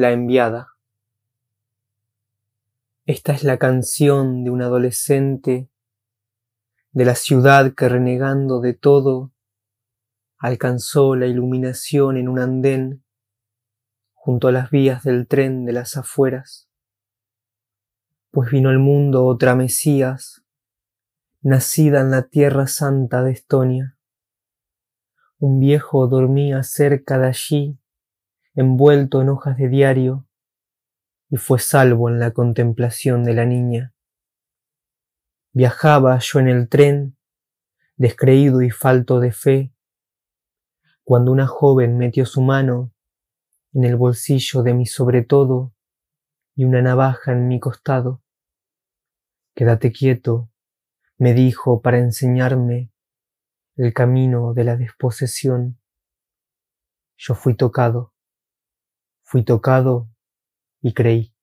La enviada. Esta es la canción de un adolescente de la ciudad que renegando de todo alcanzó la iluminación en un andén junto a las vías del tren de las afueras, pues vino al mundo otra Mesías, nacida en la tierra santa de Estonia. Un viejo dormía cerca de allí, envuelto en hojas de diario, y fue salvo en la contemplación de la niña. Viajaba yo en el tren, descreído y falto de fe, cuando una joven metió su mano en el bolsillo de mi sobretodo y una navaja en mi costado. Quédate quieto, me dijo para enseñarme el camino de la desposesión. Yo fui tocado, fui tocado y creí.